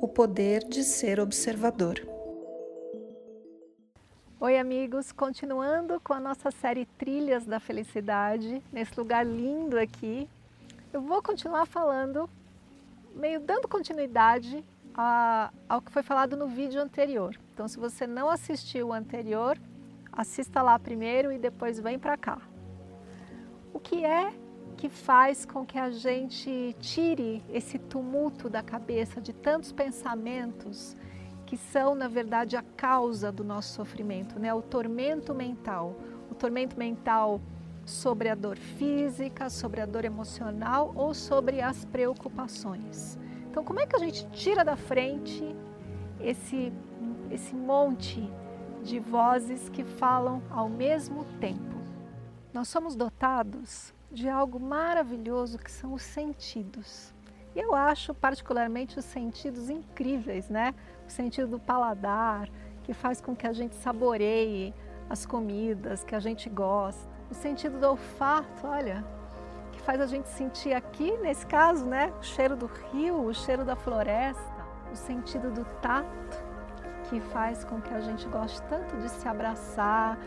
o poder de ser observador. Oi, amigos, continuando com a nossa série Trilhas da Felicidade, nesse lugar lindo aqui, eu vou continuar falando, meio dando continuidade a, ao que foi falado no vídeo anterior. Então, se você não assistiu o anterior, assista lá primeiro e depois vem para cá. O que é que faz com que a gente tire esse tumulto da cabeça de tantos pensamentos que são, na verdade, a causa do nosso sofrimento, né? O tormento mental. O tormento mental sobre a dor física, sobre a dor emocional ou sobre as preocupações. Então, como é que a gente tira da frente esse, esse monte de vozes que falam ao mesmo tempo? Nós somos dotados de algo maravilhoso que são os sentidos. E eu acho particularmente os sentidos incríveis, né? O sentido do paladar, que faz com que a gente saboreie as comidas que a gente gosta. O sentido do olfato, olha, que faz a gente sentir aqui, nesse caso, né? O cheiro do rio, o cheiro da floresta. O sentido do tato, que faz com que a gente goste tanto de se abraçar.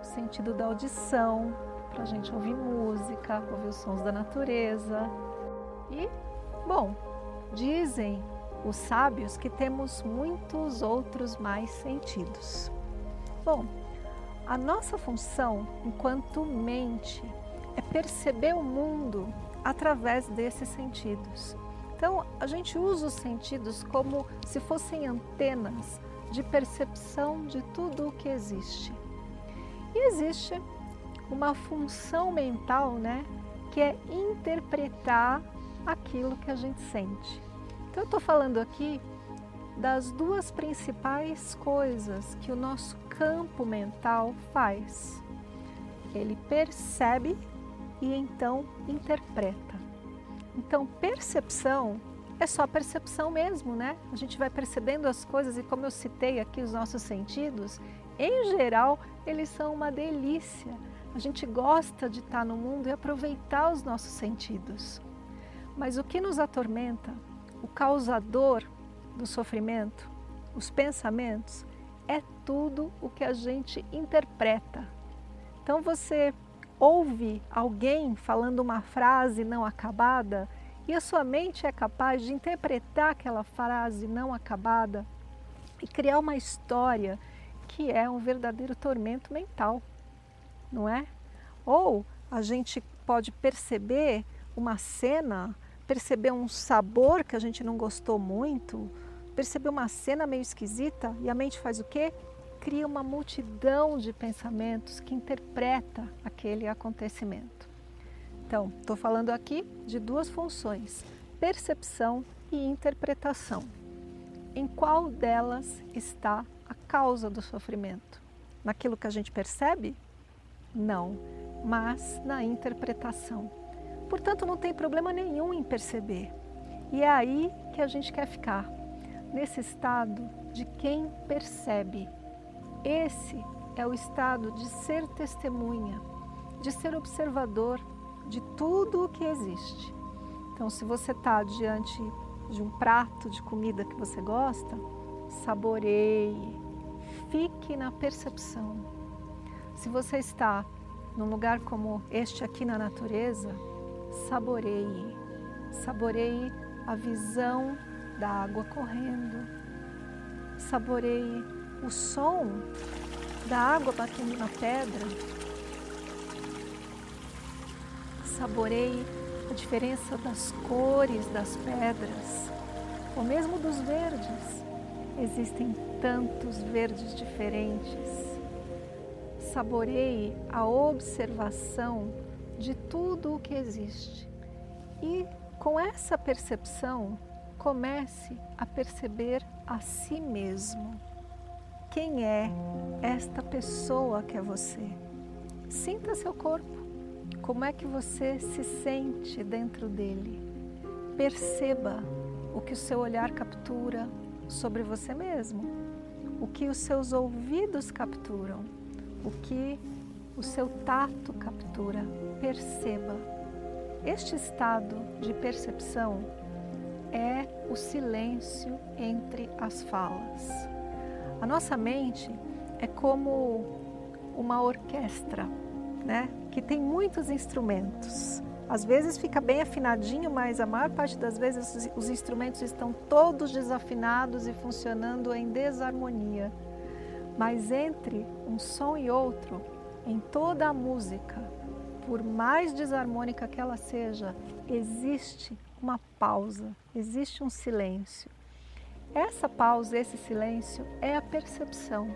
O sentido da audição, para a gente ouvir música, ouvir os sons da natureza. E, bom, dizem os sábios que temos muitos outros mais sentidos. Bom, a nossa função enquanto mente é perceber o mundo através desses sentidos. Então, a gente usa os sentidos como se fossem antenas de percepção de tudo o que existe. E existe uma função mental, né, que é interpretar aquilo que a gente sente. Então eu estou falando aqui das duas principais coisas que o nosso campo mental faz. Ele percebe e então interpreta. Então, percepção é só percepção mesmo, né? A gente vai percebendo as coisas e como eu citei aqui os nossos sentidos, em geral, eles são uma delícia. A gente gosta de estar no mundo e aproveitar os nossos sentidos. Mas o que nos atormenta, o causador do sofrimento, os pensamentos, é tudo o que a gente interpreta. Então você ouve alguém falando uma frase não acabada e a sua mente é capaz de interpretar aquela frase não acabada e criar uma história que é um verdadeiro tormento mental não é? Ou a gente pode perceber uma cena, perceber um sabor que a gente não gostou muito, perceber uma cena meio esquisita e a mente faz o quê? Cria uma multidão de pensamentos que interpreta aquele acontecimento. Então, estou falando aqui de duas funções: percepção e interpretação. Em qual delas está a causa do sofrimento? Naquilo que a gente percebe não, mas na interpretação. Portanto, não tem problema nenhum em perceber. E é aí que a gente quer ficar, nesse estado de quem percebe. Esse é o estado de ser testemunha, de ser observador de tudo o que existe. Então, se você está diante de um prato de comida que você gosta, saboreie, fique na percepção se você está num lugar como este aqui na natureza, saboreie, saboreie a visão da água correndo, saboreie o som da água batendo na pedra, saboreie a diferença das cores das pedras, ou mesmo dos verdes. Existem tantos verdes diferentes saboreie a observação de tudo o que existe. E com essa percepção, comece a perceber a si mesmo. Quem é esta pessoa que é você? Sinta seu corpo. Como é que você se sente dentro dele? Perceba o que o seu olhar captura sobre você mesmo, o que os seus ouvidos capturam, o que o seu tato captura. Perceba. Este estado de percepção é o silêncio entre as falas. A nossa mente é como uma orquestra, né? Que tem muitos instrumentos. Às vezes fica bem afinadinho, mas a maior parte das vezes os instrumentos estão todos desafinados e funcionando em desarmonia. Mas entre um som e outro, em toda a música, por mais desarmônica que ela seja, existe uma pausa, existe um silêncio. Essa pausa, esse silêncio é a percepção.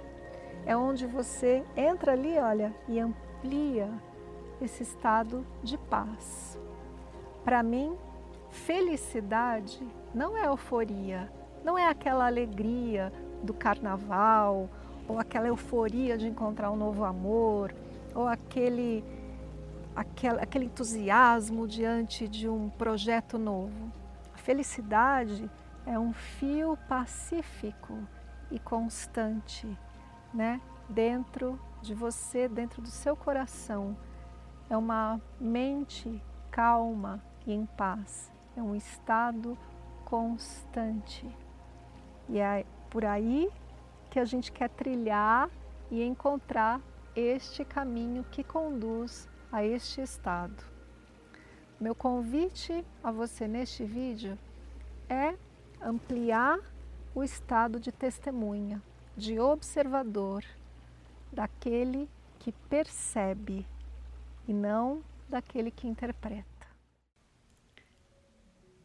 É onde você entra ali, olha, e amplia esse estado de paz. Para mim, felicidade não é euforia, não é aquela alegria do carnaval, ou aquela euforia de encontrar um novo amor, ou aquele aquele, aquele entusiasmo diante de um projeto novo. A felicidade é um fio pacífico e constante, né? Dentro de você, dentro do seu coração. É uma mente calma e em paz. É um estado constante. E é por aí que a gente quer trilhar e encontrar este caminho que conduz a este estado. Meu convite a você neste vídeo é ampliar o estado de testemunha, de observador, daquele que percebe e não daquele que interpreta.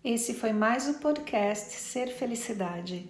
Esse foi mais o podcast Ser Felicidade.